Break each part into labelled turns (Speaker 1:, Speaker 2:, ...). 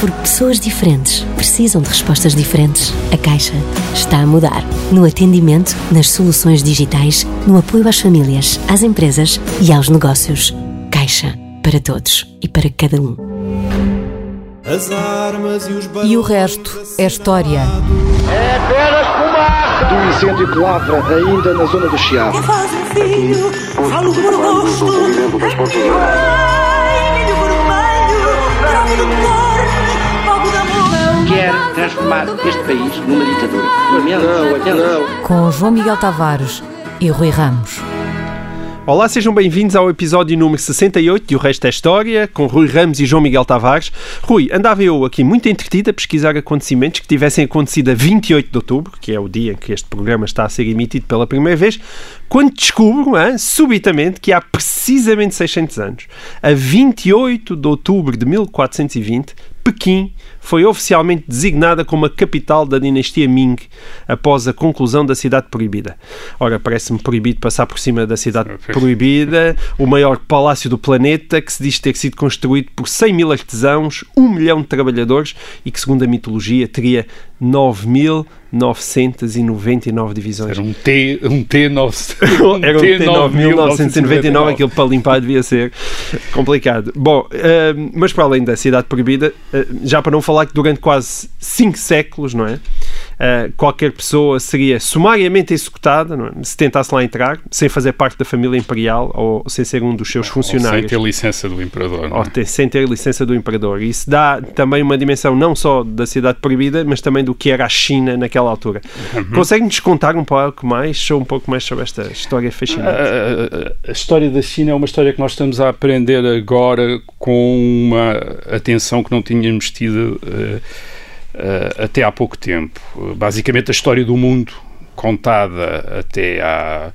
Speaker 1: Porque pessoas diferentes precisam de respostas diferentes. A Caixa está a mudar. No atendimento, nas soluções digitais, no apoio às famílias, às empresas e aos negócios. Caixa. Para todos e para cada um.
Speaker 2: E o resto é história.
Speaker 3: É apenas fumaça!
Speaker 4: Do incêndio que lavra ainda na zona do Chiado.
Speaker 5: Faz um filho, falo por gosto. Ai, milho vermelho, droga do corpo, fogo de amor.
Speaker 4: Quer transformar este país numa ditadura. Não, não.
Speaker 2: Com João Miguel Tavares e Rui Ramos.
Speaker 6: Olá, sejam bem-vindos ao episódio número 68 de O Resto é História, com Rui Ramos e João Miguel Tavares. Rui, andava eu aqui muito entretido a pesquisar acontecimentos que tivessem acontecido a 28 de outubro, que é o dia em que este programa está a ser emitido pela primeira vez, quando descubro, hein, subitamente, que há precisamente 600 anos, a 28 de outubro de 1420, Pequim foi oficialmente designada como a capital da dinastia Ming após a conclusão da Cidade Proibida. Ora, parece-me proibido passar por cima da Cidade Proibida, o maior palácio do planeta, que se diz ter sido construído por 100 mil artesãos, 1 milhão de trabalhadores e que, segundo a mitologia, teria 9.999 divisões.
Speaker 7: Era um T, um T9,
Speaker 6: um Era um T9.999, aquilo para limpar devia ser complicado. Bom, uh, mas para além da Cidade Proibida, uh, já para não falar que durante quase 5 séculos, não é? Uh, qualquer pessoa seria sumariamente executada é? se tentasse lá entrar, sem fazer parte da família imperial ou sem ser um dos seus funcionários.
Speaker 7: Ou sem ter licença do imperador.
Speaker 6: Ou ter, sem ter licença do imperador. Isso dá também uma dimensão não só da cidade proibida, mas também do que era a China naquela altura. Uhum. Consegue-nos contar um pouco mais, um pouco mais sobre esta história fascinante?
Speaker 7: A, a, a história da China é uma história que nós estamos a aprender agora com uma atenção que não tínhamos tido. Uh, até há pouco tempo. Basicamente, a história do mundo contada até há.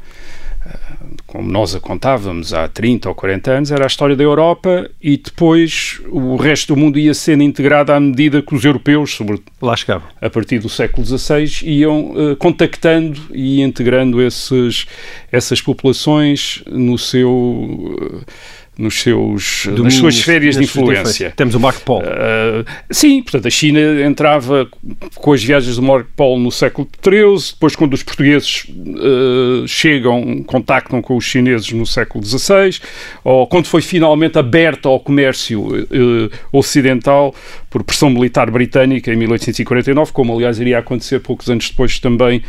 Speaker 7: Como nós a contávamos há 30 ou 40 anos, era a história da Europa e depois o resto do mundo ia sendo integrado à medida que os europeus,
Speaker 6: Lá chegava.
Speaker 7: a partir do século XVI, iam uh, contactando e integrando esses, essas populações no seu. Uh, nos seus, Domínios, nas suas férias de influência.
Speaker 6: Temos o Marco Polo.
Speaker 7: Uh, sim, portanto, a China entrava com as viagens do Marco Polo no século XIII, depois quando os portugueses uh, chegam, contactam com os chineses no século XVI, ou quando foi finalmente aberta ao comércio uh, ocidental por pressão militar britânica em 1849, como aliás iria acontecer poucos anos depois também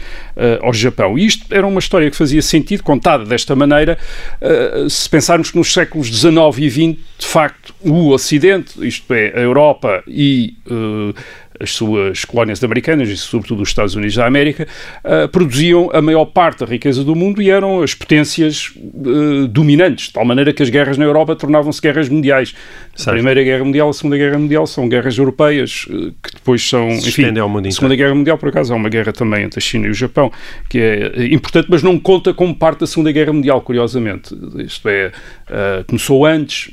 Speaker 7: ao Japão. E isto era uma história que fazia sentido, contada desta maneira, se pensarmos que nos séculos 19 e 20, de facto, o Ocidente, isto é, a Europa e uh, as suas colónias americanas e sobretudo os Estados Unidos da América, uh, produziam a maior parte da riqueza do mundo e eram as potências uh, dominantes, de tal maneira que as guerras na Europa tornavam-se guerras mundiais. Certo. A Primeira Guerra Mundial, a Segunda Guerra Mundial são guerras europeias uh, que depois são,
Speaker 6: Se
Speaker 7: enfim,
Speaker 6: ao mundo
Speaker 7: a Segunda Guerra Mundial, por acaso, há uma guerra também entre a China e o Japão, que é importante, mas não conta como parte da Segunda Guerra Mundial, curiosamente. Isto é, começou antes,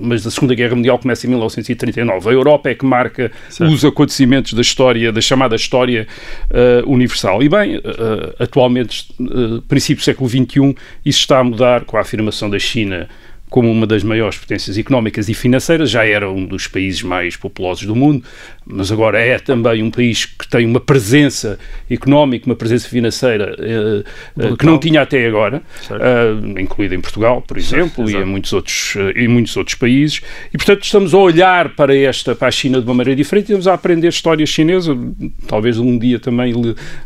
Speaker 7: mas a Segunda Guerra Mundial começa em 1939. A Europa é que marca certo. os acontecimentos da história, da chamada história uh, universal. E bem, uh, atualmente, uh, princípio do século XXI, isso está a mudar com a afirmação da China como uma das maiores potências económicas e financeiras, já era um dos países mais populosos do mundo, mas agora é também um país que tem uma presença económica, uma presença financeira eh, que não tinha até agora, eh, incluída em Portugal, por exemplo, certo, e em muitos, outros, em muitos outros países. E, portanto, estamos a olhar para esta, para a China de uma maneira diferente e estamos a aprender história chinesa, talvez um dia também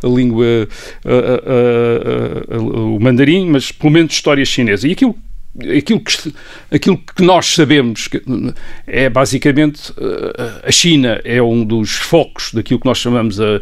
Speaker 7: a língua, a, a, a, o mandarim, mas pelo menos história chinesa. E aquilo aquilo que, aquilo que nós sabemos é basicamente a China é um dos focos daquilo que nós chamamos a,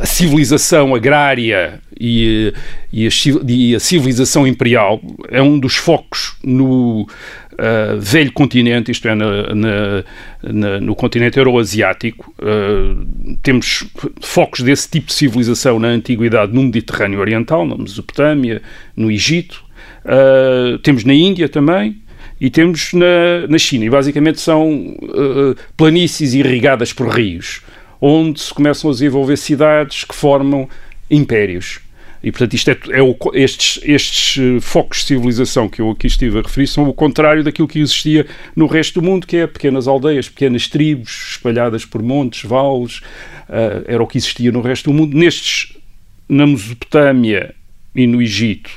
Speaker 7: a civilização agrária e, e, a, e, a, civilização imperial é um dos focos no uh, velho continente, isto é, na, na, na, no continente euroasiático. Uh, temos focos desse tipo de civilização na antiguidade no Mediterrâneo Oriental, na Mesopotâmia, no Egito, Uh, temos na Índia também e temos na, na China. E basicamente são uh, planícies irrigadas por rios, onde se começam a desenvolver cidades que formam impérios. E, portanto, isto é, é o, estes, estes uh, focos de civilização que eu aqui estive a referir são o contrário daquilo que existia no resto do mundo, que é pequenas aldeias, pequenas tribos espalhadas por montes, vales, uh, era o que existia no resto do mundo. Nestes, na Mesopotâmia e no Egito,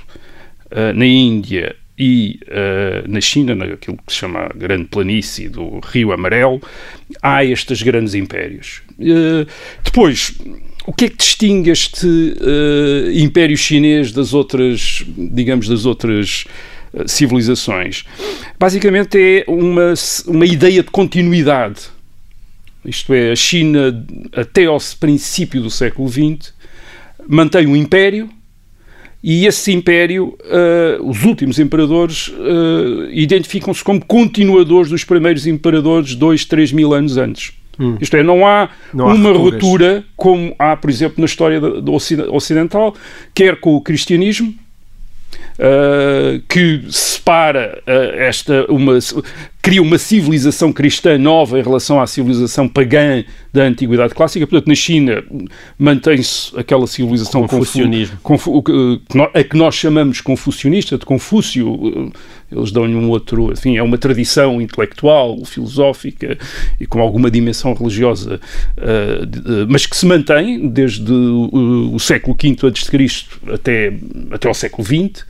Speaker 7: uh, na Índia e na China, naquilo que se chama a Grande Planície do Rio Amarelo, há estes grandes impérios. depois o que é que distingue este uh, Império Chinês das outras, digamos, das outras uh, civilizações? Basicamente é uma, uma ideia de continuidade. Isto é, a China, até ao princípio do século XX, mantém um império e esse império, uh, os últimos imperadores, identificam-se como continuadores dos primeiros imperadores dois, três mil anos antes. Hum. Isto é, não há não uma há ruptura como há, por exemplo, na história do ocidental, quer com o cristianismo, uh, que separa uh, esta uma cria uma civilização cristã nova em relação à civilização pagã da antiguidade clássica. Portanto, na China mantém-se aquela civilização
Speaker 6: confucionismo,
Speaker 7: confu, a que nós chamamos confucionista, de Confúcio. Eles dão-lhe um outro, enfim, é uma tradição intelectual, filosófica e com alguma dimensão religiosa, uh, mas que se mantém desde o, o século V a.C. até até ao século XX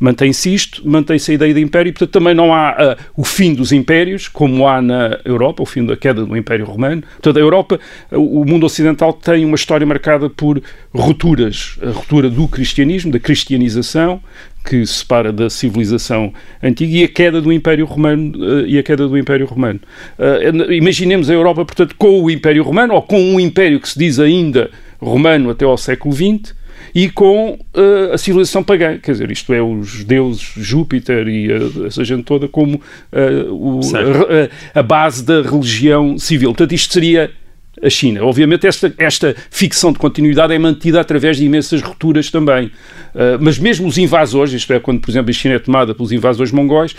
Speaker 7: mantém-se isto, mantém-se a ideia de império, e portanto também não há uh, o fim dos impérios, como há na Europa, o fim da queda do Império Romano. Portanto, a Europa, o mundo ocidental tem uma história marcada por rupturas, a ruptura do cristianismo, da cristianização, que separa da civilização antiga e a queda do Império Romano uh, e a queda do Império Romano. Uh, imaginemos a Europa, portanto, com o Império Romano ou com um império que se diz ainda romano até ao século XX, e com uh, a civilização pagã, quer dizer, isto é, os deuses Júpiter e a, essa gente toda como uh, o, a, a, base da religião civil. Portanto, isto seria a China. Obviamente, esta, esta ficção de continuidade é mantida através de imensas rupturas também. Uh, mas mesmo os invasores, isto é, quando, por exemplo, a China é tomada pelos invasores mongóis,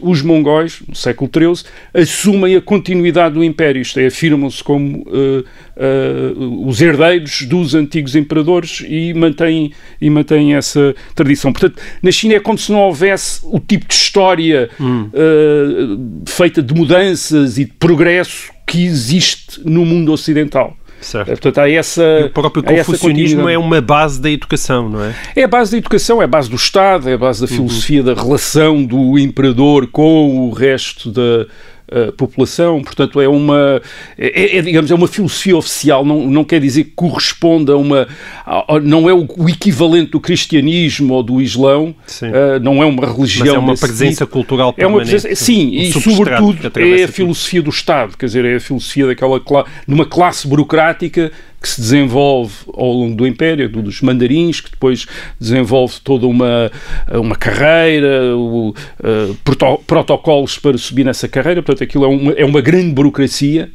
Speaker 7: os mongóis, no século XIII, assumem a continuidade do Império, isto é, afirmam-se como uh, uh, os herdeiros dos antigos imperadores e mantêm, e mantêm essa tradição. Portanto, na China é como se não houvesse o tipo de história hum. feita de mudanças e de progresso que existe no mundo ocidental.
Speaker 6: Certo.
Speaker 7: Portanto, há essa.
Speaker 6: E o próprio confucionismo é uma base da educação, não é?
Speaker 7: É a base da educação, é a base do Estado, é a base da uhum. filosofia uhum. da relação do imperador com o resto da, uh, população, portanto é uma, é, é, digamos, é uma filosofia oficial, não, não quer dizer que corresponda a uma, a, a, não é o, o, equivalente do cristianismo ou do islão, uh, não é uma religião. Mas
Speaker 6: é uma presença tipo. cultural permanente. É uma presença,
Speaker 7: sim, um e sobretudo é a filosofia do Estado, quer dizer, é a filosofia daquela, de uma classe burocrática que se desenvolve ao longo do Império, dos mandarins, que depois desenvolve toda uma, uma carreira, o, uh, protocolos para subir nessa carreira, portanto aquilo é uma, é uma grande burocracia,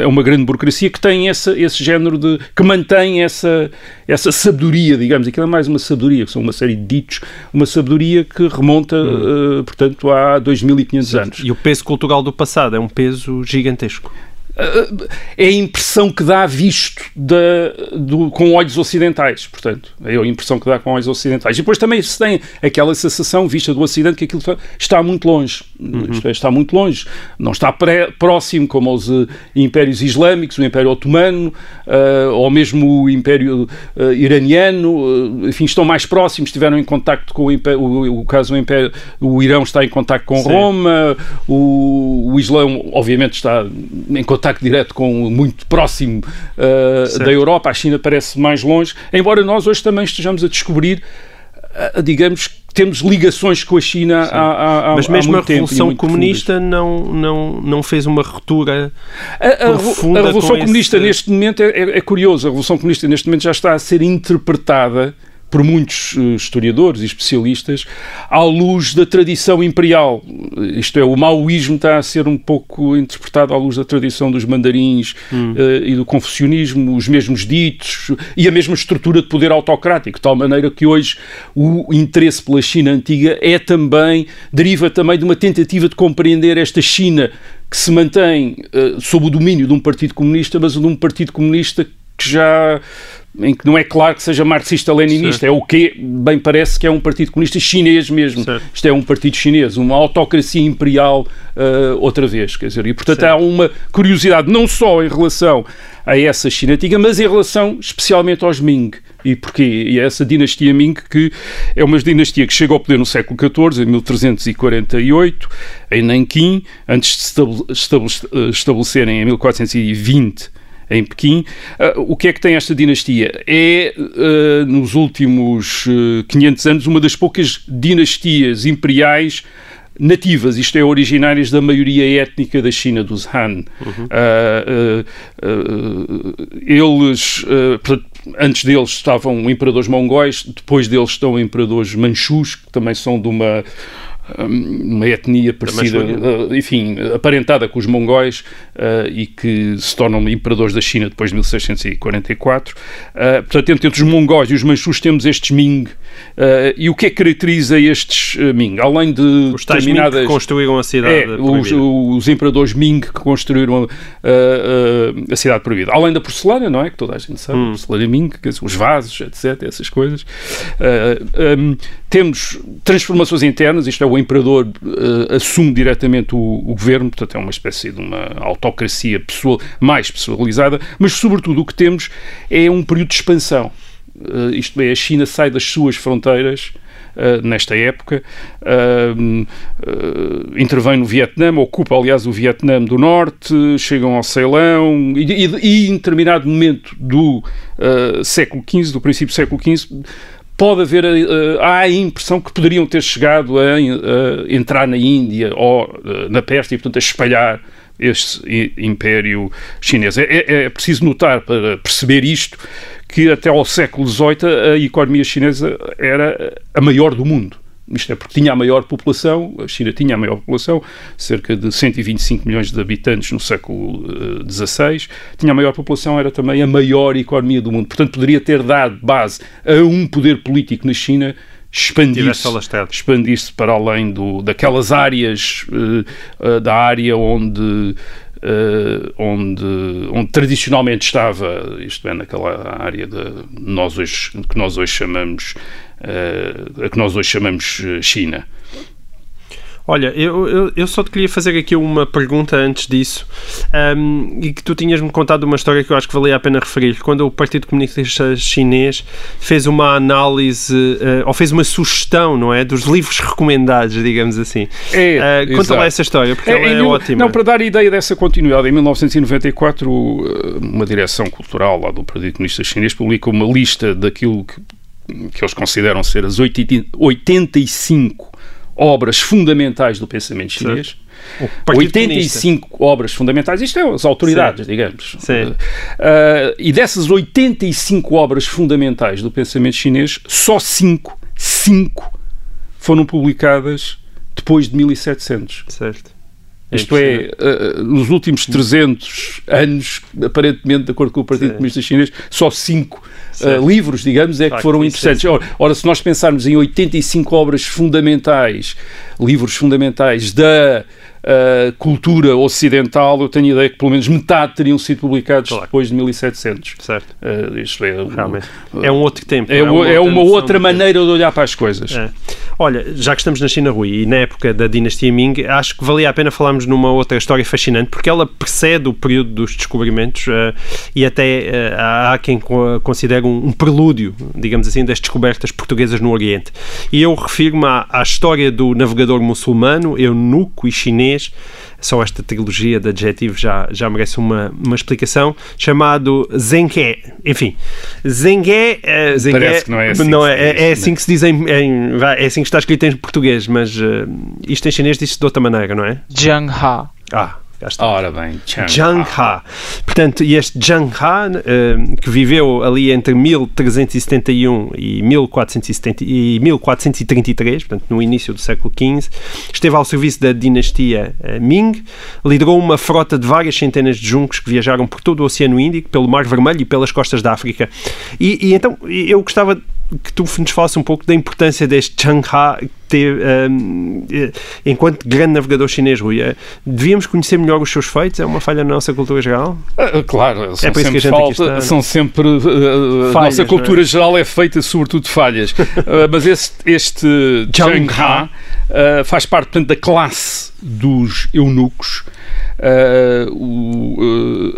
Speaker 7: é uma grande burocracia que tem essa, esse género de. que mantém essa, essa sabedoria, digamos. Aquilo é mais uma sabedoria, que são uma série de ditos, uma sabedoria que remonta, hum. uh, portanto, há 2500 anos.
Speaker 6: E o peso cultural do passado é um peso gigantesco
Speaker 7: é a impressão que dá visto da, do, com olhos ocidentais, portanto, é a impressão que dá com olhos ocidentais. E depois também se tem aquela sensação vista do Ocidente que aquilo está muito longe, uhum. é, está muito longe, não está pré, próximo como os uh, impérios islâmicos, o Império Otomano, uh, ou mesmo o Império uh, Iraniano, enfim, estão mais próximos, estiveram em contacto com o, império, o, o caso do Império, o Irão está em contacto com Sim. Roma, o, o Islão, obviamente, está em contacto contacto direto com muito próximo uh, da Europa, a China parece mais longe, embora nós hoje também estejamos a descobrir, uh, digamos, temos ligações com a China há, há,
Speaker 6: Mas mesmo
Speaker 7: há
Speaker 6: a Revolução Comunista não, não, não fez uma ruptura a, a, profunda
Speaker 7: a Revolução Comunista esse... neste momento é, é, é curioso, a Revolução Comunista neste momento já está a ser interpretada por muitos uh, historiadores e especialistas à luz da tradição imperial. Isto é, o maoísmo está a ser um pouco interpretado à luz da tradição dos mandarins hum. uh, e do confucionismo, os mesmos ditos e a mesma estrutura de poder autocrático, de tal maneira que hoje o interesse pela China antiga é também, deriva também de uma tentativa de compreender esta China que se mantém uh, sob o domínio de um partido comunista, mas de um partido comunista que já em que não é claro que seja marxista-leninista, é o que bem parece que é um partido comunista chinês mesmo. Certo. Isto é um partido chinês, uma autocracia imperial uh, outra vez, quer dizer, e portanto certo. há uma curiosidade não só em relação a essa China antiga, mas em relação especialmente aos Ming. E porquê? E é essa dinastia Ming que é uma dinastia que chega ao poder no século XIV, em 1348, em Nanquim, antes de se estabelecerem em 1420 em Pequim. Uh, o que é que tem esta dinastia? É, uh, nos últimos uh, 500 anos, uma das poucas dinastias imperiais nativas, isto é, originárias da maioria étnica da China, dos Han. Uhum. eles, antes deles estavam imperadores mongóis, depois deles estão imperadores manchus, que também são de uma uma etnia parecida, uh, enfim, aparentada com os mongóis uh, e que se tornam imperadores da China depois de 1644. Uh, portanto, entre os mongóis e os manchus temos estes Ming. e o que é que caracteriza estes Ming? Além de
Speaker 6: os determinadas... Ming que construíram a cidade
Speaker 7: é, os, os, imperadores Ming que construíram a cidade proibida. Além da porcelana, não é? Que toda a gente sabe, hum. porcelana Ming, os vasos, etc., essas coisas. Um, temos transformações internas, isto é, o imperador uh, assume diretamente o, o, governo, portanto é uma espécie de uma autocracia pessoal, mais pessoalizada, mas sobretudo o que temos é um período de expansão. Uh, isto é, a China sai das suas fronteiras Uh, nesta época. Uh, uh, intervém no Vietnã, ocupa, aliás, o Vietnã do Norte, chegam ao Ceilão e, e, e em determinado momento do século XV, do princípio do século XV, pode haver, uh, há a impressão que poderiam ter chegado a, a entrar na Índia ou uh, na Pérsia e, portanto, a espalhar este império chinês. É, é, é, preciso notar, para perceber isto, que até ao século XVIII a economia chinesa era a maior do mundo. Isto é porque tinha a maior população, a China tinha a maior população, cerca de 125 milhões de habitantes no século XVI, uh, tinha a maior população, era também a maior economia do mundo. Portanto, poderia ter dado base a um poder político na China expandir-se expandir para além do, daquelas áreas uh, uh, da área onde Uh, onde, onde tradicionalmente estava, isto é, naquela área de, nós hoje, que nós hoje chamamos a que nós hoje chamamos eh, China.
Speaker 6: Olha, eu, eu, eu, só te queria fazer aqui uma pergunta antes disso, um, e que tu tinhas-me contado uma história que eu acho que valia a pena referir. Quando o Partido Comunista Chinês fez uma análise, uh, ou fez uma sugestão, não é? Dos livros recomendados, digamos assim. É, uh, conta lá essa história, porque é, ela é, é ótima.
Speaker 7: Não, para dar ideia dessa continuidade, em 1994, uma direção cultural lá do Partido Comunista Chinês publicou uma lista daquilo que que eles consideram ser as 85 obras fundamentais do pensamento chinês. 85 comunista. obras fundamentais, isto é as autoridades, Sim. digamos. Sim. Uh, e dessas 85 obras fundamentais do pensamento chinês, só 5, 5 foram publicadas depois de 1700.
Speaker 6: Certo.
Speaker 7: É Isto é, uh, nos últimos 300 anos, aparentemente, de acordo com o Partido Sim. Comunista Chinês, só 5 uh, livros, digamos, é que foram interessantes. Ora, ora, se nós pensarmos em 85 obras fundamentais, livros fundamentais da uh, cultura ocidental, eu tenho a ideia que pelo menos metade teriam sido publicados claro. depois de 1700.
Speaker 6: Certo.
Speaker 7: Uh, isto é,
Speaker 6: Realmente. é um outro tempo.
Speaker 7: É, é uma, é uma outra maneira de olhar para as coisas. É.
Speaker 6: Olha, já que estamos na China, Rui, e na época da dinastia Ming, acho que valia a pena falarmos numa outra história fascinante, porque ela precede o período dos descobrimentos uh, e até há quem considere um, um, prelúdio, digamos assim, das descobertas portuguesas no Oriente. E eu refiro-me à, à história do navegador muçulmano, eunuco e chinês chinês, só esta trilogia de adjetivos já, já merece uma, uma explicação, chamado Zenke. Enfim, Zenke, uh, Zenke
Speaker 7: Parece que não é assim.
Speaker 6: Não, é, é, é assim que se diz em, em, É assim que está escrito em português, mas uh, isto em chinês diz-se de outra maneira, não é?
Speaker 8: Ha.
Speaker 6: Ah, Cá está.
Speaker 7: Ora bem,
Speaker 6: Zhang Ha. Portanto, e este Zhang Ha, eh, que viveu ali entre 1371 e, 1470, e 1433, portanto, no início do século XV, esteve ao serviço da dinastia eh, Ming, liderou uma frota de várias centenas de juncos que viajaram por todo o Oceano Índico, pelo Mar Vermelho e pelas costas da África. E, e então, eu gostava que tu nos falasse um pouco da importância deste Zhang Um, enquanto grande navegador chinês, Rui. Eh, devíamos conhecer melhor os seus feitos? É uma falha na nossa cultura geral?
Speaker 7: Ah, claro, são
Speaker 6: É por isso que a
Speaker 7: sempre
Speaker 6: gente
Speaker 7: falta,
Speaker 6: está.
Speaker 7: são sempre uh, a
Speaker 6: Falhas,
Speaker 7: nossa
Speaker 6: não
Speaker 7: cultura
Speaker 6: é?
Speaker 7: geral é feita sobretudo de falhas. Uh, mas este, este
Speaker 6: Zhang
Speaker 7: Ha uh, faz parte portanto, da classe dos eunucos. uh, o,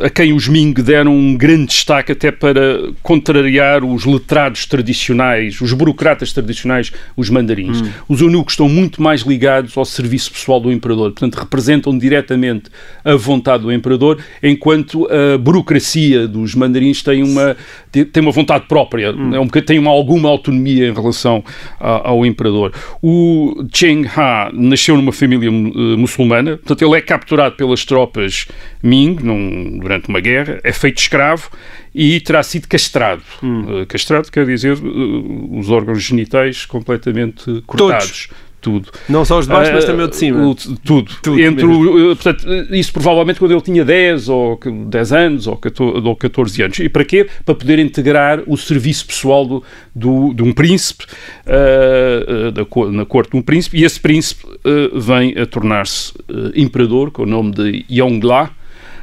Speaker 7: uh, a quem os Ming deram um grande destaque até para contrariar os letrados tradicionais, os burocratas tradicionais, os mandarins.
Speaker 6: Hum.
Speaker 7: Os eunucos estão muito mais ligados ao serviço pessoal do imperador, portanto representam diretamente a vontade do imperador, enquanto a burocracia dos mandarins tem uma, tem uma vontade própria,
Speaker 6: Hum.
Speaker 7: é um, tem uma, alguma autonomia em relação a- ao imperador. O Cheng Ha nasceu numa família eh, muçulmana, portanto ele é capturado pelas tropas Ming num- durante uma guerra, é feito escravo e terá sido castrado.
Speaker 6: Hum.
Speaker 7: Eh, castrado quer dizer eh, os órgãos genitais completamente cortados. Tudo.
Speaker 6: Não só os de baixo, mas também o de cima.
Speaker 7: o- tudo.
Speaker 6: Tudo
Speaker 7: Entre o, eh, portanto, isso provavelmente quando ele tinha 10 ou 10 anos ou 14, ou 14 anos. E para quê? Para poder integrar o serviço pessoal do, do- de um príncipe ah, da na corte de um príncipe. E esse príncipe ah, vem a tornar-se ah, imperador com o nome de Yongla.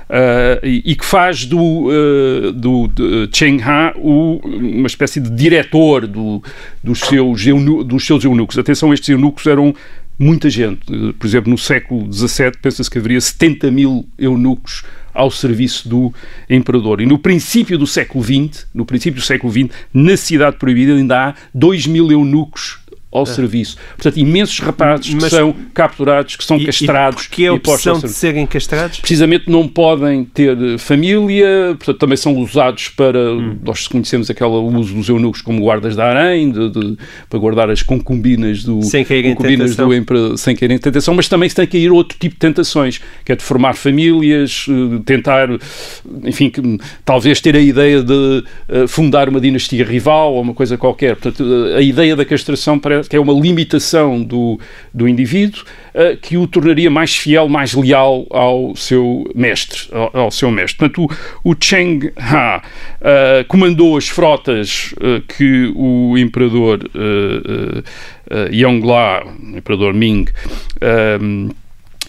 Speaker 7: Uh, e, e que faz do, uh, do de Cheng Ha o- uma espécie de diretor do- dos, seus dos seus eunucos. Atenção, estes eunucos eram muita gente. Por exemplo, no século XVII, pensa-se que haveria 70 mil eunucos ao serviço do imperador. E no princípio do século XX, no princípio do século XX, na Cidade Proibida ainda há 2 mil eunucos ao serviço. Portanto, imensos rapazes
Speaker 6: Mas-
Speaker 7: que são capturados, que são
Speaker 6: E-
Speaker 7: castrados
Speaker 6: E, que é a opção de serem castrados?
Speaker 7: precisamente não podem ter família, portanto também são usados para, nós conhecemos aquele uso dos eunucos como guardas da harém, de- de- para guardar as concubinas do,
Speaker 6: Sem caírem em
Speaker 7: concubinas
Speaker 6: tentação.
Speaker 7: do empre- sem caírem em tentação, mas também se tem que ir outro tipo de tentações, que é de formar famílias, eh, tentar, enfim, que, talvez ter a ideia de eh, fundar uma dinastia rival ou uma coisa qualquer. Portanto, eh, a ideia da castração parece que é uma limitação do, do indivíduo eh, que o tornaria mais fiel, mais leal ao seu mestre, ao, ao seu mestre. Portanto, o, o Cheng Ha eh, comandou as frotas eh, que o imperador Yongla, o imperador Ming,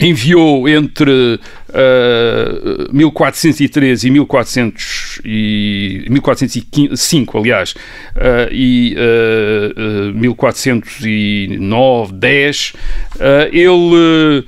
Speaker 7: enviou entre eh, 1413 e 1400 e 1405, aliás, eh, e eh, eh, 1409, 10, eh, ele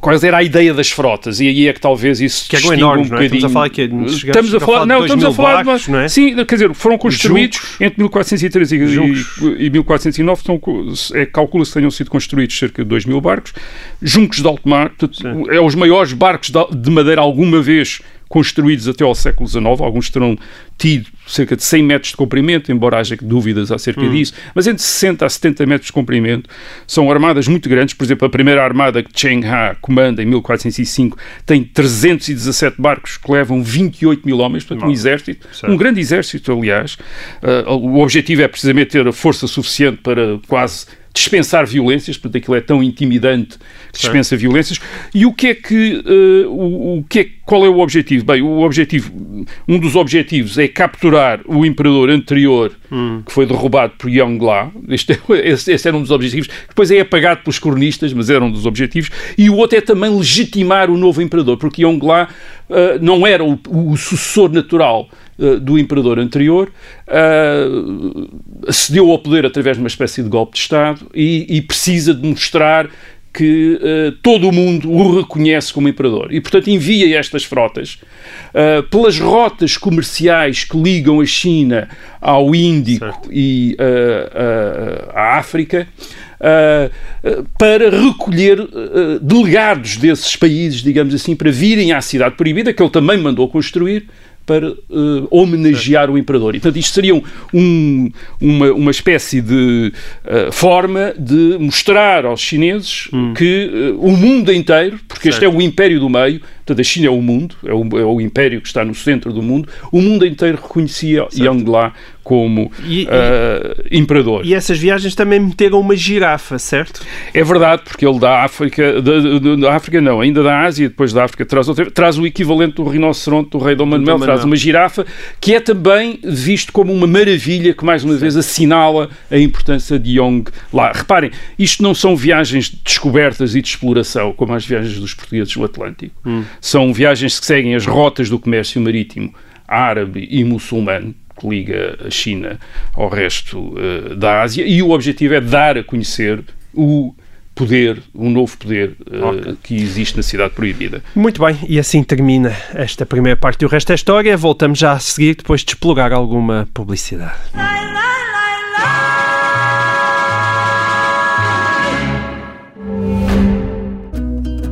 Speaker 7: qual era a ideia das frotas e aí é que talvez isso
Speaker 6: Que
Speaker 7: distinga
Speaker 6: enormes,
Speaker 7: um
Speaker 6: não é? Estamos a
Speaker 7: bocadinho-
Speaker 6: falar que é-
Speaker 7: estamos a falar, não, estamos a falar de uma-
Speaker 6: barcos, não é?
Speaker 7: sim, quer dizer, foram construídos
Speaker 6: Juncos.
Speaker 7: entre 1413 e, e, e 1409 estão, co- é, calcula-se que tenham sido construídos cerca de 2 mil barcos, juncos de alto mar, portanto, é os maiores barcos de, de madeira alguma vez construídos até ao século XIX, alguns terão tido cerca de 100 metros de comprimento, embora haja dúvidas acerca
Speaker 6: Hum.
Speaker 7: disso, mas entre 60 a 70 metros de comprimento, são armadas muito grandes, por exemplo, a primeira armada que Cheng Ha comanda em 1405 tem 317 barcos que levam 28 mil homens, portanto um exército,
Speaker 6: Certo.
Speaker 7: um grande exército, aliás. Ah, o objetivo é precisamente ter a força suficiente para quase dispensar violências, portanto aquilo é tão intimidante que dispensa violências. E o que é que, eh, o, o que é, qual é o objetivo? Bem, o objetivo, um dos objetivos é capturar o imperador anterior que foi derrubado por Yongla. Este, é- esse, esse era um dos objetivos. Depois é apagado pelos cronistas, mas era um dos objetivos. E o outro é também legitimar o novo imperador, porque Yongla eh, não era o, o sucessor natural eh, do imperador anterior, uh, acedeu ao poder através de uma espécie de golpe de Estado e, e precisa de mostrar que eh, todo o mundo o reconhece como imperador. E, portanto, envia estas frotas eh, pelas rotas comerciais que ligam a China ao Índico e eh, eh, à África para recolher delegados desses países, digamos assim, para virem à Cidade Proibida, que ele também mandou construir, para uh, homenagear o imperador. E, portanto, isto seria um, uma, uma espécie de uh, forma de mostrar aos chineses hum. que uh, o mundo inteiro, porque certo. este é o império do meio, portanto, a China é o mundo, é o, é o império que está no centro do mundo, o mundo inteiro reconhecia Yang lá como e, uh, imperador.
Speaker 6: E essas viagens também meteram uma girafa, certo?
Speaker 7: É verdade, porque ele da África, da, da África não, ainda da Ásia, depois da África, traz, outra, traz o equivalente do rinoceronte do rei Dom Manuel, traz uma girafa, que é também visto como uma maravilha que, mais uma Sim. vez, assinala a importância de Yong lá. Reparem, isto não são viagens de descobertas e de exploração, como as viagens dos portugueses no Atlântico. Hum. São viagens que seguem as rotas do comércio marítimo árabe e muçulmano que liga a China ao resto uh, da Ásia e o objetivo é dar a conhecer o poder, um novo poder uh, okay. que existe na Cidade Proibida.
Speaker 6: Muito bem, e assim termina esta primeira parte do resto da história. Voltamos já a seguir depois de explorar alguma publicidade.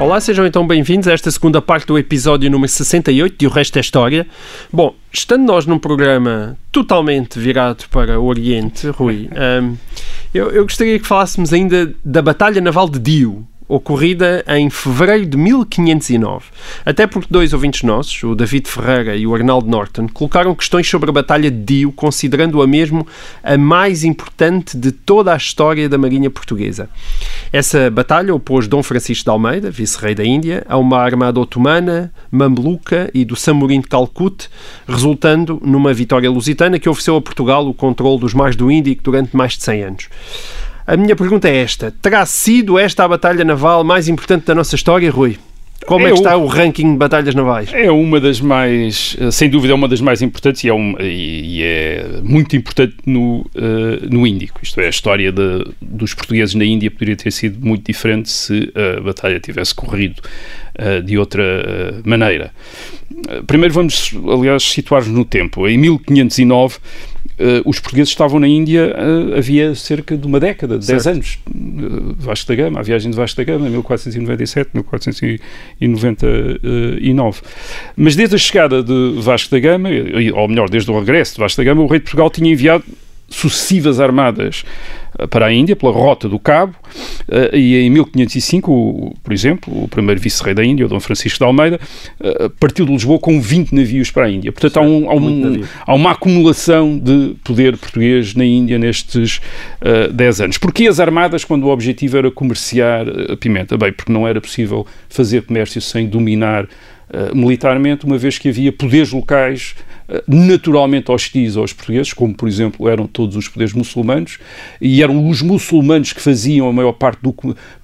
Speaker 6: Olá, sejam então bem-vindos a esta segunda parte do episódio número 68 de O Resto é História. Bom, estando nós num programa totalmente virado para o Oriente, Rui, um, eu, eu gostaria que falássemos ainda da Batalha Naval de Dio, ocorrida em fevereiro de 1509. Até porque dois ouvintes nossos, o David Ferreira e o Arnaldo Norton, colocaram questões sobre a Batalha de Dio, considerando-a mesmo a mais importante de toda a história da Marinha Portuguesa. Essa batalha opôs Dom Francisco de Almeida, vice-rei da Índia, a uma armada otomana, mameluca e do Samorim de Calcute, resultando numa vitória lusitana que ofereceu a Portugal o controle dos mares do Índico durante mais de 100 anos. A minha pergunta é esta: terá sido esta a batalha naval mais importante da nossa história, Rui? Como é, é que está o, o ranking de batalhas navais?
Speaker 7: É uma das mais, eh, sem dúvida, é uma das mais importantes e é, um, e é muito importante no, uh, no Índico. Isto é, a história de, dos portugueses na Índia poderia ter sido muito diferente se a batalha tivesse corrido uh, de outra maneira. Primeiro vamos, aliás, situar-nos no tempo. Em 1509, Uh, os portugueses estavam na Índia uh, havia cerca de uma década, de 10 anos. Uh, Vasco da Gama, a viagem de Vasco da Gama, 1497, 1499. Mas desde a chegada de Vasco da Gama, ou melhor, desde o regresso de Vasco da Gama, o rei de Portugal tinha enviado sucessivas armadas eh, para a Índia, pela Rota do Cabo, eh, e em 1505, por exemplo, o primeiro vice-rei da Índia, o Dom Francisco de Almeida, eh, partiu de Lisboa com 20 navios para a Índia. Portanto, há, um, há, um, há, uma acumulação de poder português na Índia nestes uh, 10 anos. Porquê as armadas quando o objetivo era comerciar a pimenta? Bem, porque não era possível fazer comércio sem dominar uh, militarmente, uma vez que havia poderes locais naturalmente hostis aos portugueses, como por exemplo eram todos os poderes muçulmanos, e eram os muçulmanos que faziam a maior parte do,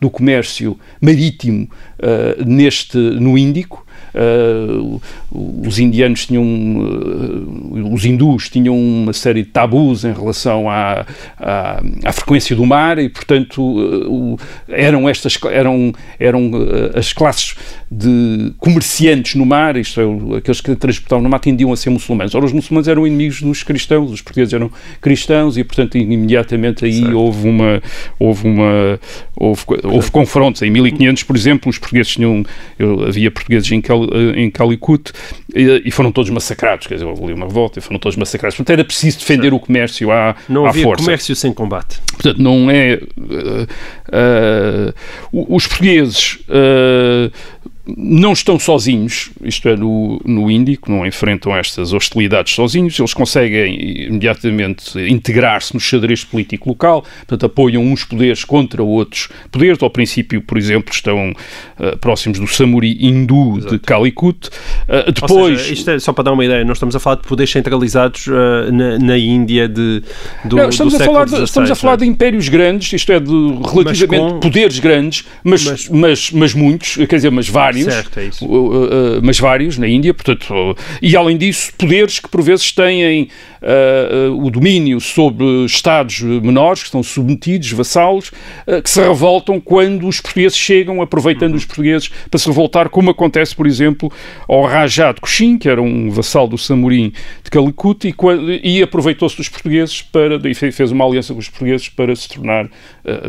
Speaker 7: do comércio marítimo uh, neste, no Índico, Uh, os indianos tinham, uh, os hindus tinham uma série de tabus em relação à, à, à frequência do mar e, portanto, uh, eram estas eram, eram as classes de comerciantes no mar, isto é, aqueles que transportavam no mar, tendiam a ser muçulmanos. Ora, os muçulmanos eram inimigos dos cristãos, os portugueses eram cristãos e, portanto, imediatamente aí certo. houve uma houve uma houve, houve confrontos. Em 1500, por exemplo, os portugueses tinham havia portugueses em Cal, eh, em Calicut e, foram todos massacrados, quer dizer, houve ali uma revolta e foram todos massacrados. Portanto, era preciso defender o comércio à,
Speaker 6: não
Speaker 7: à
Speaker 6: havia
Speaker 7: força.
Speaker 6: comércio sem combate.
Speaker 7: Portanto, não é... Uh, uh, os portugueses... Uh, não estão sozinhos, isto é, no, no Índico, não enfrentam estas hostilidades sozinhos, eles conseguem imediatamente integrar-se no xadrez político local, portanto, apoiam uns poderes contra outros poderes. Ao princípio, por exemplo, estão uh, próximos do Samuri hindu Exato. de Calicut. Uh, depois.
Speaker 6: Seja, isto é só para dar uma ideia, nós estamos a falar de poderes centralizados uh, na, na, Índia de, do,
Speaker 7: não, estamos, do a falar de, estamos a falar é? de impérios grandes, isto é, de relativamente com... poderes grandes, mas, mas, mas, mas muitos, quer dizer, mas vários vários, certo, é uh, mas vários na Índia, portanto, e além disso, poderes que por vezes têm o domínio sobre Estados menores, que estão submetidos, vassalos, uh, que se revoltam quando os portugueses chegam, aproveitando uhum. os portugueses para se revoltar, como acontece, por exemplo, ao Rajá de Coxim, que era um vassal do Samorim de Calicut, e, e aproveitou-se dos portugueses para, e fez uma aliança com os portugueses para se tornar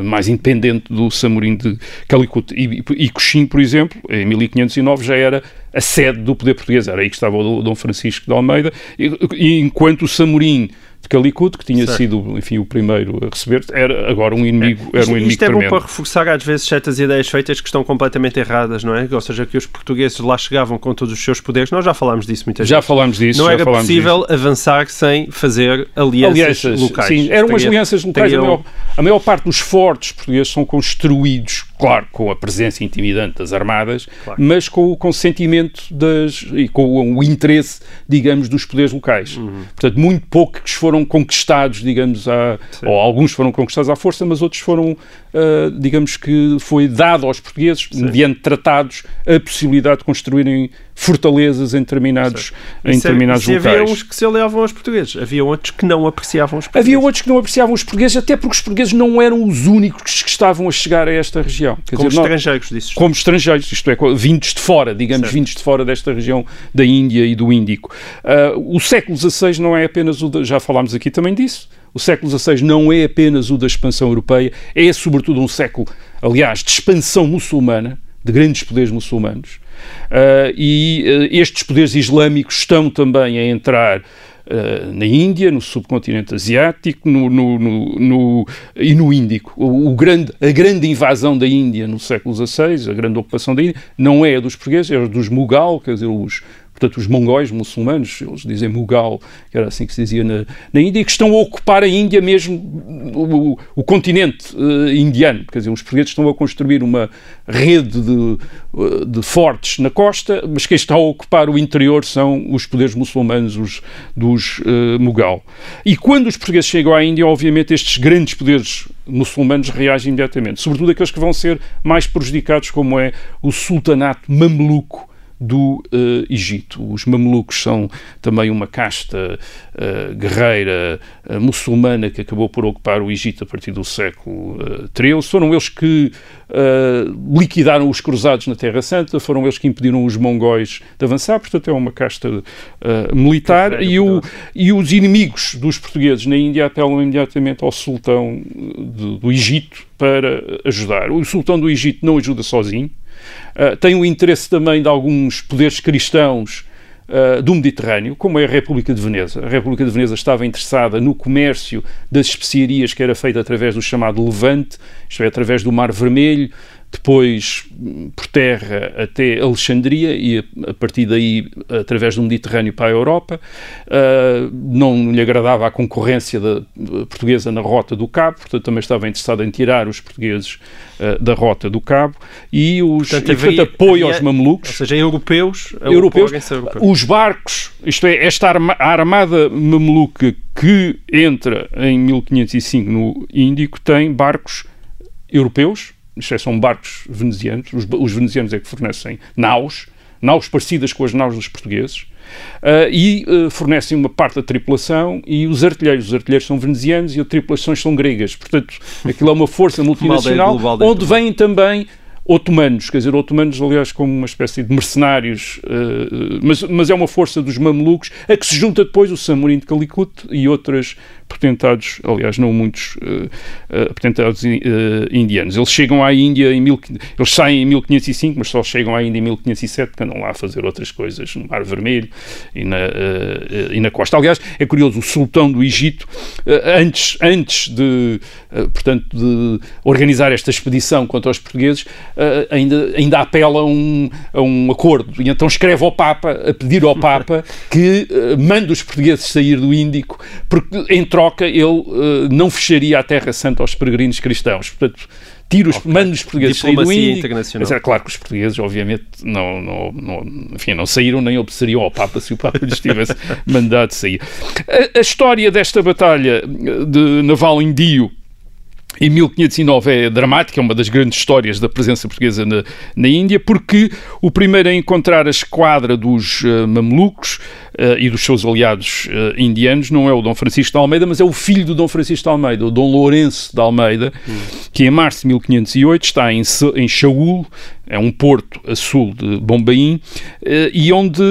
Speaker 7: mais independente do Samorim de Calicut. E, e Coxim, por exemplo, em 1509 já era a sede do poder português. Era aí que estava o Dom Francisco de Almeida, e, e enquanto o Samorim de Calicut, que tinha certo. sido, enfim, o primeiro a receber, era agora um inimigo, é. era um inimigo
Speaker 6: Isto é
Speaker 7: tremendo.
Speaker 6: bom para reforçar às vezes certas ideias feitas que estão completamente erradas, não é? Ou seja, que os portugueses lá chegavam com todos os seus poderes. Nós já falámos disso muitas
Speaker 7: já
Speaker 6: vezes.
Speaker 7: Falámos disso,
Speaker 6: não
Speaker 7: era
Speaker 6: possível disso. avançar sem fazer alianças, alianças locais.
Speaker 7: Sim, eram umas alianças locais. Teriam... A, maior, a maior parte dos fortes portugueses são construídos claro, com a presença intimidante das armadas, claro. mas com o consentimento das, e com o interesse, digamos, dos poderes locais. Uhum. Portanto, muito poucos foram conquistados, digamos, à, ou alguns foram conquistados à força, mas outros foram, uh, digamos que foi dado aos portugueses, Sim. mediante tratados, a possibilidade de construírem fortalezas em determinados, em determinados se locais.
Speaker 6: Havia uns que se aliavam aos portugueses, havia outros que não apreciavam os portugueses.
Speaker 7: Havia outros que não apreciavam os portugueses, até porque os portugueses não eram os únicos que estavam a chegar a esta região.
Speaker 6: Quer como dizer, estrangeiros, disse.
Speaker 7: Como estrangeiros, isto é, vindos de fora, digamos, certo. vindos de fora desta região da Índia e do Índico. Uh, o século XVI não é apenas o, de, já falámos aqui também disso, o século XVI não é apenas o da expansão europeia, é sobretudo um século, aliás, de expansão muçulmana, de grandes poderes muçulmanos. Uh, e uh, estes poderes islâmicos estão também a entrar uh, na Índia, no subcontinente asiático no, no, no, e no Índico. O, o, grande, a grande invasão da Índia no século XVI, a grande ocupação da Índia, não é a dos portugueses, é a dos Mughal, quer dizer, os, portanto, os mongóis muçulmanos, eles dizem Mughal, que era assim que se dizia na, na Índia, que estão a ocupar a Índia mesmo, o, o continente uh, indiano. Quer dizer, os portugueses estão a construir uma rede de, uh, de fortes na costa, mas quem está a ocupar o interior são os poderes muçulmanos, os dos uh, Mughal. E quando os portugueses chegam à Índia, obviamente estes grandes poderes muçulmanos reagem imediatamente, sobretudo aqueles que vão ser mais prejudicados, como é o sultanato mameluco do uh, Egito. Os mamelucos são também uma casta uh, guerreira uh, muçulmana que acabou por ocupar o Egito a partir do século XIII. Foram eles que liquidaram os cruzados na Terra Santa, foram eles que impediram os mongóis de avançar, portanto é uma casta militar. E, o, e, os inimigos dos portugueses na Índia apelam imediatamente ao sultão do, do Egito para ajudar. O sultão do Egito não ajuda sozinho, Uh, tem o interesse também de alguns poderes cristãos uh, do Mediterrâneo, como é a República de Veneza. A República de Veneza estava interessada no comércio das especiarias que era feito através do chamado Levante, isto é, através do Mar Vermelho, depois por terra até Alexandria e a partir daí através do Mediterrâneo para a Europa. Uh, não lhe agradava a concorrência da, portuguesa na rota do Cabo, portanto também estava interessado em tirar os portugueses uh, da rota do Cabo e os portanto, e, portanto, apoio havia, aos mamelucos.
Speaker 6: Ou seja, europeus,
Speaker 7: europeus, os barcos, isto é, esta arma, armada mameluca que entra em 1505 no Índico tem barcos europeus são barcos venezianos, os, os venezianos é que fornecem naus, naus parecidas com as naus dos portugueses, uh, e uh, fornecem uma parte da tripulação e os artilheiros. Os artilheiros são venezianos e as tripulações são gregas. Portanto, aquilo é uma força multinacional onde vêm também otomanos, quer dizer, otomanos, aliás, como uma espécie de mercenários, uh, mas, mas é uma força dos mamelucos, a que se junta depois o Samurim de Calicut e outras potentados, aliás, não muitos uh, uh, potentados uh, indianos. Eles chegam à Índia em mil, eles saem em 1505, mas só chegam à Índia em 1507, porque andam lá a fazer outras coisas no Mar Vermelho e na, e na costa. Aliás, é curioso, o sultão do Egito, antes, antes de, portanto, de organizar esta expedição contra os portugueses, uh, ainda, ainda apela a um, a um acordo. E então escreve ao Papa, a pedir ao Papa que uh, mande os portugueses sair do Índico, porque em troca ele uh, não fecharia a Terra Santa aos peregrinos cristãos. Portanto, tira os, okay. manda os portugueses sair do Índico.
Speaker 6: internacional.
Speaker 7: Mas é claro que os portugueses, obviamente, não, não, não, enfim, não saíram nem obedeceriam ao Papa se o Papa lhes tivesse mandado sair. A, a história desta batalha de naval indio em 1509 é dramática, é uma das grandes histórias da presença portuguesa na, na Índia, porque o primeiro a encontrar a esquadra dos uh, mamelucos uh, e dos seus aliados uh, indianos não é o Dom Francisco de Almeida, mas é o filho do Dom Francisco de Almeida, o Dom Lourenço de Almeida, que em março de 1508 está em, em Shaul, é um porto a sul de Bombaim, e onde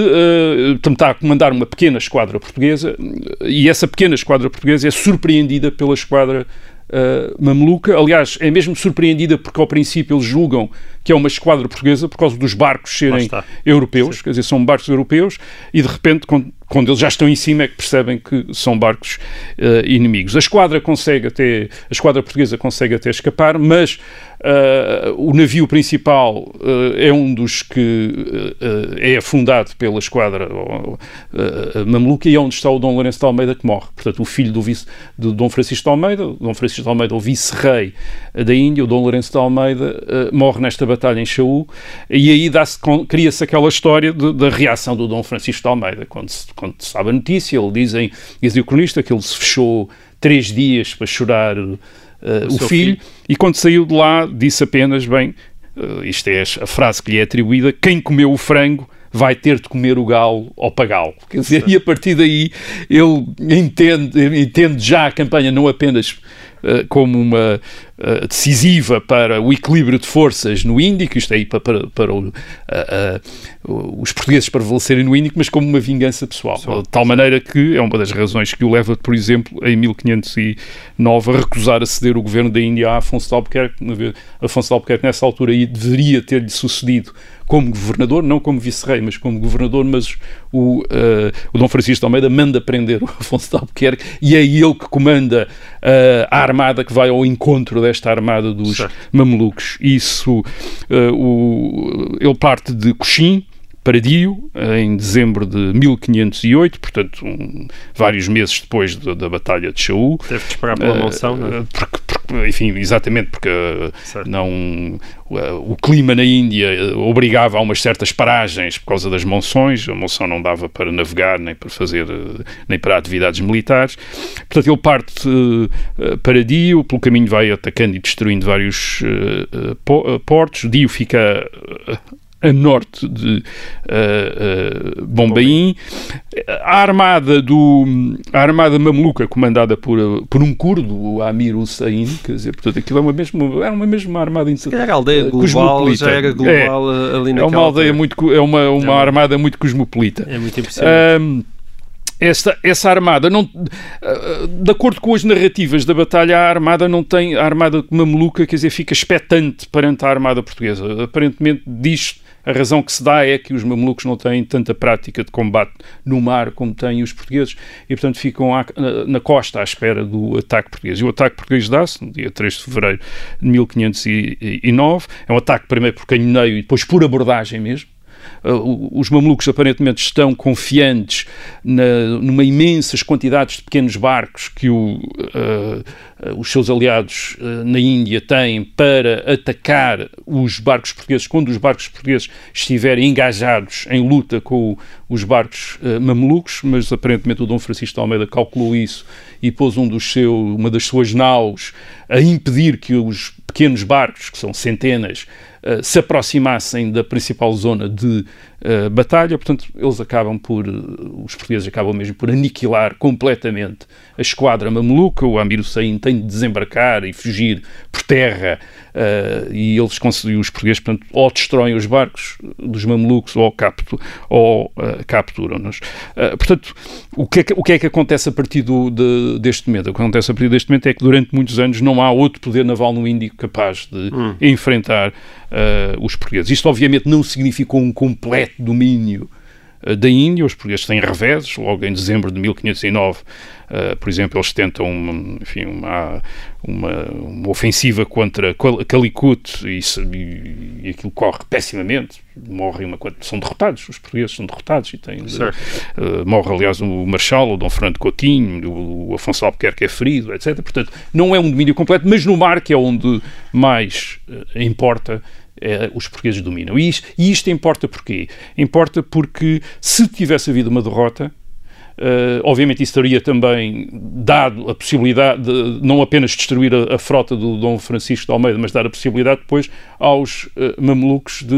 Speaker 7: está a comandar uma pequena esquadra portuguesa, e essa pequena esquadra portuguesa é surpreendida pela esquadra uh, mameluca. Aliás, é mesmo surpreendida porque ao princípio eles julgam que é uma esquadra portuguesa por causa dos barcos serem europeus, Sim. quer dizer, são barcos europeus, e de repente, quando, quando, eles já estão em cima, é que percebem que são barcos uh, inimigos. A esquadra consegue até, a esquadra portuguesa consegue até escapar, mas Uh, o navio principal uh, é um dos que é afundado pela esquadra mameluca e é onde está o Dom Lourenço de Almeida que morre. Portanto, o filho do, vice, do Dom Francisco de Almeida, Dom Francisco de Almeida, o vice-rei da Índia, o Dom Lourenço de Almeida, morre nesta batalha em Chaú e aí cria-se aquela história de, da reação do Dom Francisco de Almeida. Quando se, quando se sabe a notícia, ele dizem, diz o cronista que ele se fechou três dias para chorar uh, o, o filho, filho, e quando saiu de lá disse apenas, bem, uh, isto é a frase que lhe é atribuída, quem comeu o frango vai ter de comer o galo ou pagá-lo. Quer dizer, e a partir daí ele entende, entende já a campanha não apenas eh, como uma uh, decisiva para o equilíbrio de forças no Índico, isto aí para, para, para o, uh, uh, os portugueses prevalecerem no Índico, mas como uma vingança pessoal. De tal maneira que é uma das razões que o leva, por exemplo, em 1509 a recusar a ceder o governo da Índia a Afonso de Albuquerque. Afonso de Albuquerque, nessa altura, aí deveria ter-lhe sucedido como governador, não como vice-rei, mas como governador, mas o, uh, o Dom Francisco de Almeida manda prender o Afonso de Albuquerque e é ele que comanda uh, a armada que vai ao encontro desta armada dos certo. mamelucos. Isso, uh, o, ele parte de Coxim, para Dio, em dezembro de 1508, portanto, um, vários meses depois da, da Batalha de Chaú.
Speaker 6: Teve de esperar pela monção, não é?
Speaker 7: Porque, porque, enfim, exatamente, porque certo. não, o clima na Índia obrigava a umas certas paragens por causa das monções, a monção não dava para navegar nem para fazer, nem para atividades militares. Portanto, ele parte uh, para Dio, pelo caminho vai atacando e destruindo vários uh, portos. Dio fica a norte de uh, uh, Bombaim. A armada do a armada mameluca comandada por, por um curdo, o Amir Hussein, quer dizer, portanto, aquilo é uma mesma é uma mesma armada
Speaker 6: Se calhar a aldeia uh, global já era global é, ali naquela
Speaker 7: É uma aldeia muito é uma, uma é armada muito cosmopolita.
Speaker 6: É muito impressionante
Speaker 7: esta, essa armada não de acordo com as narrativas da batalha a armada não tem a armada mameluca quer dizer fica expectante perante a armada portuguesa aparentemente diz a razão que se dá é que os mamelucos não têm tanta prática de combate no mar como têm os portugueses e, portanto, ficam à, na, na, costa à espera do ataque português. E o ataque português dá-se no dia 3 de fevereiro de 1509. É um ataque primeiro por canhoneio e depois por abordagem mesmo. Os mamelucos aparentemente estão confiantes na, numa imensas quantidades de pequenos barcos que o, uh, os seus aliados uh, na Índia têm para atacar os barcos portugueses. Quando os barcos portugueses estiverem engajados em luta com os barcos uh, mamelucos, mas aparentemente o Dom Francisco de Almeida calculou isso e pôs um dos seu, uma das suas naus a impedir que os pequenos barcos, que são centenas, se aproximassem da principal zona de uh, batalha. Portanto, eles acabam por, uh, os portugueses acabam mesmo por aniquilar completamente a esquadra mameluca. O Amir Hussein tem de desembarcar e fugir por terra uh, e eles conseguem, os portugueses, portanto, ou destroem os barcos dos mamelucos ou, captu, ou capturam-nos. Portanto, o que, é que, o que é que acontece a partir do, de, deste momento? O que acontece a partir deste momento é que durante muitos anos não há outro poder naval no Índico capaz de hum. enfrentar os portugueses. Isto, obviamente, não significou um completo domínio uh, da Índia. Os portugueses têm reveses. Logo em dezembro de 1509, uh, por exemplo, eles tentam uma, enfim, uma, uma, uma ofensiva contra Calicut e, e, e, aquilo corre pessimamente. Morrem uma são derrotados. Os portugueses são derrotados e têm. Uh, morre, aliás, o Marshal, o Dom Fernando Coutinho, o, o Afonso Albuquerque é ferido, etc. Portanto, não é um domínio completo, mas no mar, que é onde mais importa é, os portugueses dominam. E isto, e isto importa porquê? Importa porque se tivesse havido uma derrota, Uh, obviamente isso teria também dado a possibilidade de não apenas destruir a, a, frota do Dom Francisco de Almeida, mas dar a possibilidade depois aos uh, mamelucos de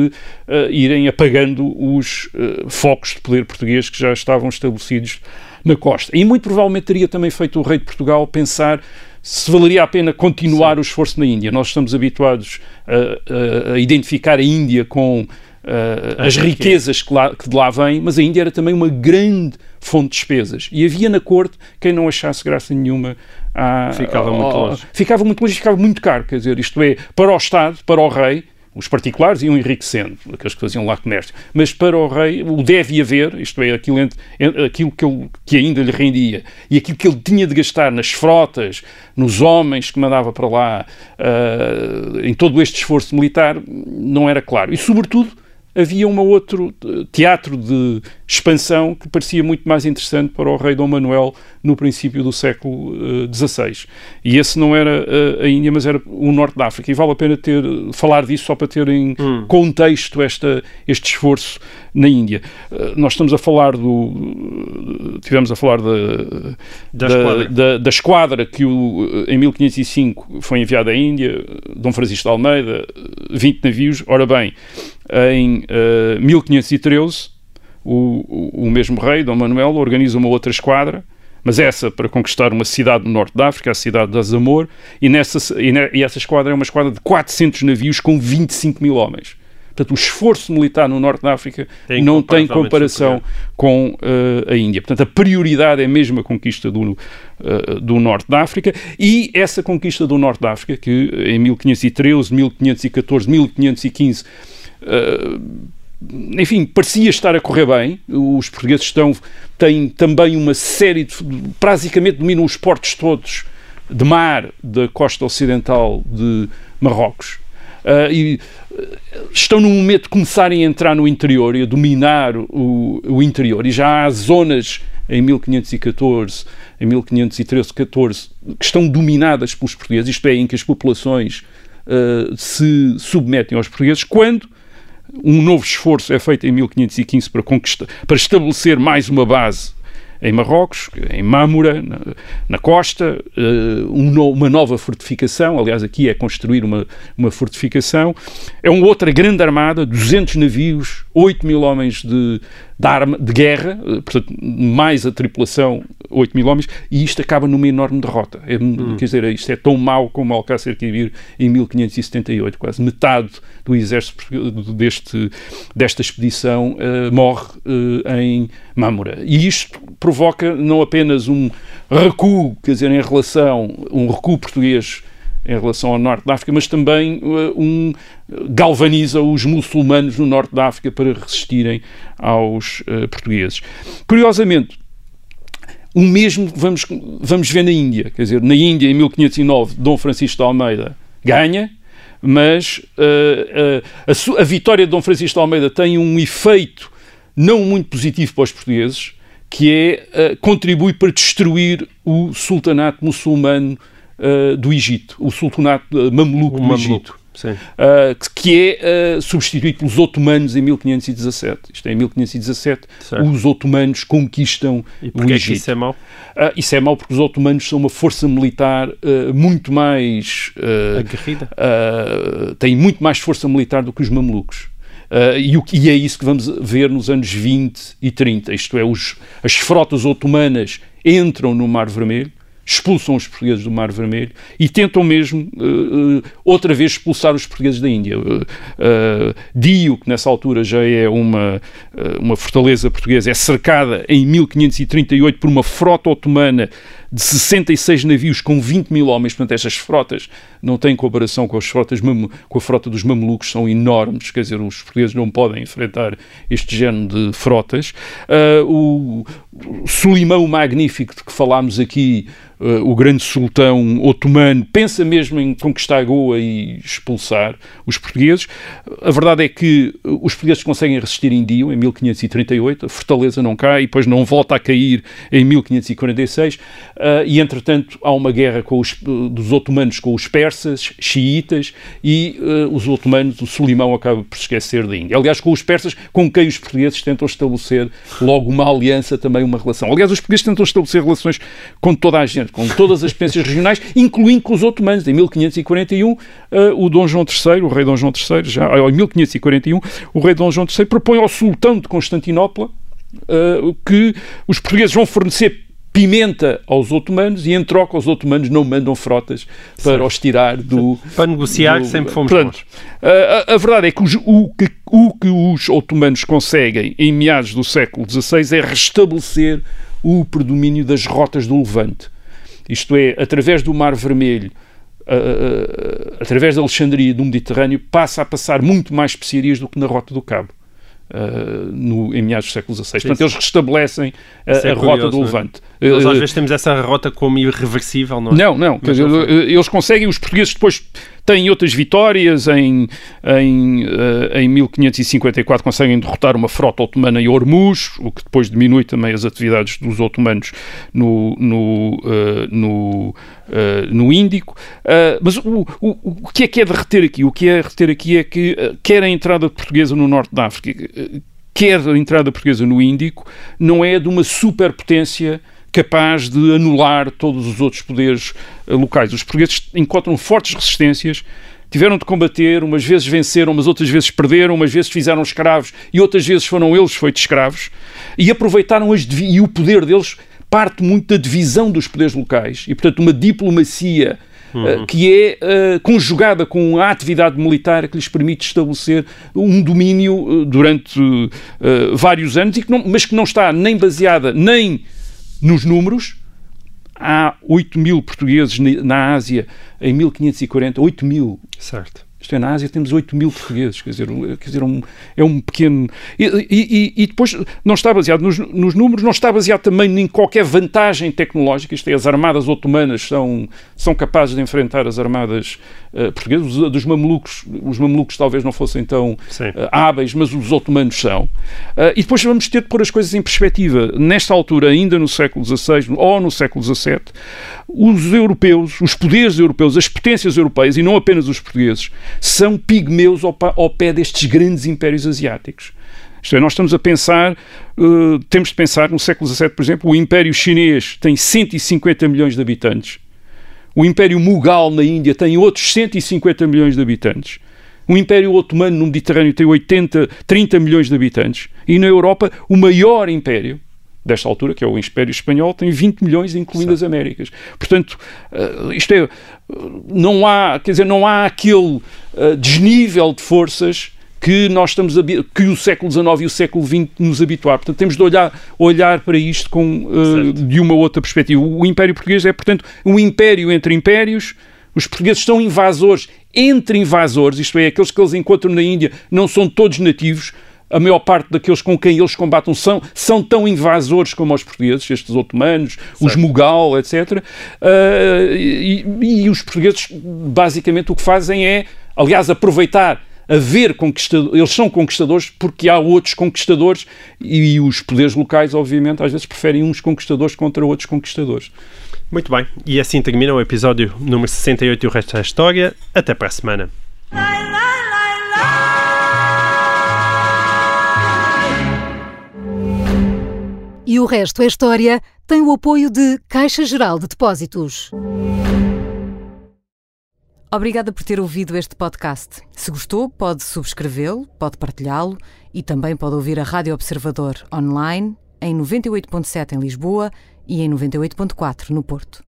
Speaker 7: uh, irem apagando os focos de poder português que já estavam estabelecidos na costa. E muito provavelmente teria também feito o rei de Portugal pensar se valeria a pena continuar Sim. o esforço na Índia. Nós estamos habituados a, a, a identificar a Índia com uh, as riquezas que, lá, que de lá vêm, mas a Índia era também uma grande fonte de despesas. E havia na corte quem não achasse graça nenhuma à,
Speaker 6: ficava muito longe.
Speaker 7: Ficava muito longe e ficava muito caro. Quer dizer, isto é, para o Estado, para o rei, os particulares iam enriquecendo, aqueles que faziam lá comércio. Mas para o rei, o deve haver, isto é, aquilo, aquilo que, ele, que ainda lhe rendia e aquilo que ele tinha de gastar nas frotas, nos homens que mandava para lá, uh, em todo este esforço militar, não era claro. E, sobretudo, havia um outro teatro de expansão que parecia muito mais interessante para o rei Dom Manuel no princípio do século XVI. Uh, e esse não era uh, a Índia, mas era o Norte da África. E vale a pena ter, falar disso só para ter em hum. contexto esta, este esforço na Índia. Uh, nós estamos a falar do... tivemos a falar da, da, da, esquadra. da, da esquadra que o, em 1505 foi enviada à Índia, Dom Francisco de Almeida, 20 navios. Ora bem, em uh, 1513, o, o, mesmo rei, Dom Manuel, organiza uma outra esquadra, mas essa para conquistar uma cidade no norte da África, a cidade de Azamor, e, nessa, e, ne, e essa esquadra é uma esquadra de 400 navios com 25 mil homens. Portanto, o esforço militar no Norte da África tem não tem comparação com uh, a Índia. Portanto, a prioridade é mesmo a conquista do, uh, do Norte da África e essa conquista do Norte da África, que em 1513, 1514, 1515 Uh, enfim, parecia estar a correr bem. Os portugueses estão, têm também uma série de. praticamente dominam os portos todos de mar da costa ocidental de Marrocos. Uh, e estão no momento de começarem a entrar no interior e a dominar o, o interior. E já há zonas em 1514, em 1513, 14, que estão dominadas pelos portugueses, isto é, em que as populações uh, se submetem aos portugueses, quando um novo esforço é feito em 1515 para, conquistar, para estabelecer mais uma base em Marrocos, em Mâmura, na, na costa, uh, um no, uma nova fortificação, aliás aqui é construir uma, uma fortificação, é uma outra grande armada, 200 navios, 8 mil homens de, de, arma, de guerra, uh, portanto, mais a tripulação, 8 mil homens, e isto acaba numa enorme derrota. É, hum. Quer dizer, isto é tão mau como Alcácer Quibir em 1578, quase metade do exército deste, desta expedição uh, morre em Mâmura. E isto provoca não apenas um recuo, quer dizer, em relação, um recuo português em relação ao norte da África, mas também uh, um galvaniza os muçulmanos no norte da África para resistirem aos uh, portugueses. Curiosamente, o mesmo vamos, vamos ver na Índia. Quer dizer, na Índia, em 1509, Dom Francisco de Almeida ganha, mas uh, uh, a, a, vitória de Dom Francisco de Almeida tem um efeito não muito positivo para os portugueses, que é contribui para destruir o sultanato muçulmano uh, do Egito, o sultanato uh, mameluco do Egito. Uh, que é uh, substituído pelos otomanos em 1517. Isto é, em 1517 certo. os otomanos conquistam
Speaker 6: e o Egito. É isso é mau?
Speaker 7: Uh, isso é mau porque os otomanos são uma força militar muito mais...
Speaker 6: Aguerrida?
Speaker 7: têm muito mais força militar do que os mamelucos. Uh, e, o, e, é isso que vamos ver nos anos 20 e 30. Isto é, os, as frotas otomanas entram no Mar Vermelho, expulsam os portugueses do Mar Vermelho e tentam mesmo uh, outra vez expulsar os portugueses da Índia. Uh, Dio, que nessa altura já é uma, uma fortaleza portuguesa, é cercada em 1538 por uma frota otomana de 66 navios com 20 mil homens, portanto estas frotas não têm comparação com as frotas com a frota dos mamelucos, são enormes, quer dizer, os portugueses não podem enfrentar este género de frotas. O Sulimão Magnífico, de que falámos aqui, o grande sultão otomano, pensa mesmo em conquistar Goa e expulsar os portugueses. A verdade é que os portugueses conseguem resistir em Dio, em 1538, a fortaleza não cai e depois não volta a cair em 1546, uh, e entretanto há uma guerra os, dos otomanos com os persas, xiitas, e uh, os otomanos, o Sulimão acaba por esquecer da Índia. Aliás, com os persas, com quem os portugueses tentam estabelecer logo uma aliança, também uma relação. Aliás, os portugueses tentam estabelecer relações com toda a gente, com todas as potências regionais, incluindo com os otomanos. Em 1541, uh, o Dom João III, o rei Dom João III, já em 1541, o rei Dom João III propõe ao sultão de Constantinopla uh, que os portugueses vão fornecer pimenta aos otomanos e em troca os otomanos não mandam frotas para certo. os tirar do...
Speaker 6: Para negociar do, sempre fomos
Speaker 7: portanto, a, a, verdade é que, os, o, que o que os otomanos conseguem em meados do século XVI é restabelecer o predomínio das rotas do Levante. Isto é, através do Mar Vermelho, através da Alexandria do Mediterrâneo, passa a passar muito mais especiarias do que na Rota do Cabo. Uh, no, em meados do século XVI. Portanto, eles restabelecem a, é a rota do é? Levante.
Speaker 6: Nós às vezes temos essa rota como irreversível, não é?
Speaker 7: Não, não. Dizer, eles conseguem, os portugueses depois têm outras vitórias. Em, em, uh, em 1554 conseguem derrotar uma frota otomana em Hormuz, o que depois diminui também as atividades dos otomanos no, no, uh, no, uh, no Índico. mas o, o, o que é que é de reter aqui? O que é de reter aqui é que quer a entrada portuguesa no norte da África, quer a entrada portuguesa no Índico, não é de uma superpotência capaz de anular todos os outros poderes uh, locais. Os portugueses encontram fortes resistências, tiveram de combater, umas vezes venceram, mas outras vezes perderam, umas vezes fizeram escravos e outras vezes foram eles feitos escravos, e aproveitaram as e o poder deles parte muito da divisão dos poderes locais e, portanto, uma diplomacia Uhum. que é uh, conjugada com a atividade militar que lhes permite estabelecer um domínio uh, durante uh, vários anos, que não, mas que não está nem baseada nem nos números, há 8 mil portugueses na Ásia em 1540, 8 mil.
Speaker 6: Certo.
Speaker 7: Isto é, na Ásia temos 8 mil portugueses, quer dizer, quer dizer um, é um pequeno. E, e, e, depois não está baseado nos, nos, números, não está baseado também em qualquer vantagem tecnológica. Isto é, as armadas otomanas são, são capazes de enfrentar as armadas uh, portuguesas. Os, dos mamelucos, os mamelucos talvez não fossem tão uh, hábeis, mas os otomanos são. Uh, e depois vamos ter de pôr as coisas em perspectiva. Nesta altura, ainda no século XVI ou no século XVII, os europeus, os poderes europeus, as potências europeias, e não apenas os portugueses, são pigmeus ao, ao pé destes grandes impérios asiáticos. Isto é, nós estamos a pensar, uh, temos de pensar no século XVII, por exemplo, o Império Chinês tem 150 milhões de habitantes. O Império Mughal na Índia tem outros 150 milhões de habitantes. O Império Otomano no Mediterrâneo tem 80, 30 milhões de habitantes. E na Europa, o maior império, desta altura, que é o Império Espanhol, tem 20 milhões, incluindo as Américas. Portanto, uh, isto é, não há, quer dizer, não há aquele uh, desnível de forças que nós estamos que o século XIX e o século XX nos habituar. Portanto, temos de olhar, olhar para isto com, uh, de uma outra perspectiva. O Império Português é, portanto, um império entre impérios. Os portugueses são invasores entre invasores, isto é, aqueles que eles encontram na Índia não são todos nativos, a maior parte daqueles com quem eles combatem são, são tão invasores como os portugueses, estes otomanos, certo. os Mughal, etc. Uh, e, e, os portugueses, basicamente, o que fazem é, aliás, aproveitar haver conquistadores, eles são conquistadores porque há outros conquistadores e os poderes locais, obviamente, às vezes preferem uns conquistadores contra outros conquistadores.
Speaker 6: Muito bem, e assim termina o episódio número 68 e o resto da história. Até para a semana.
Speaker 2: E o resto é história tem o apoio de Caixa Geral de Depósitos. Obrigada por ter ouvido este podcast. Se gostou, pode subscrevê-lo, pode partilhá-lo e também pode ouvir a Rádio Observador online em 98.7 em Lisboa e em 98.4 no Porto.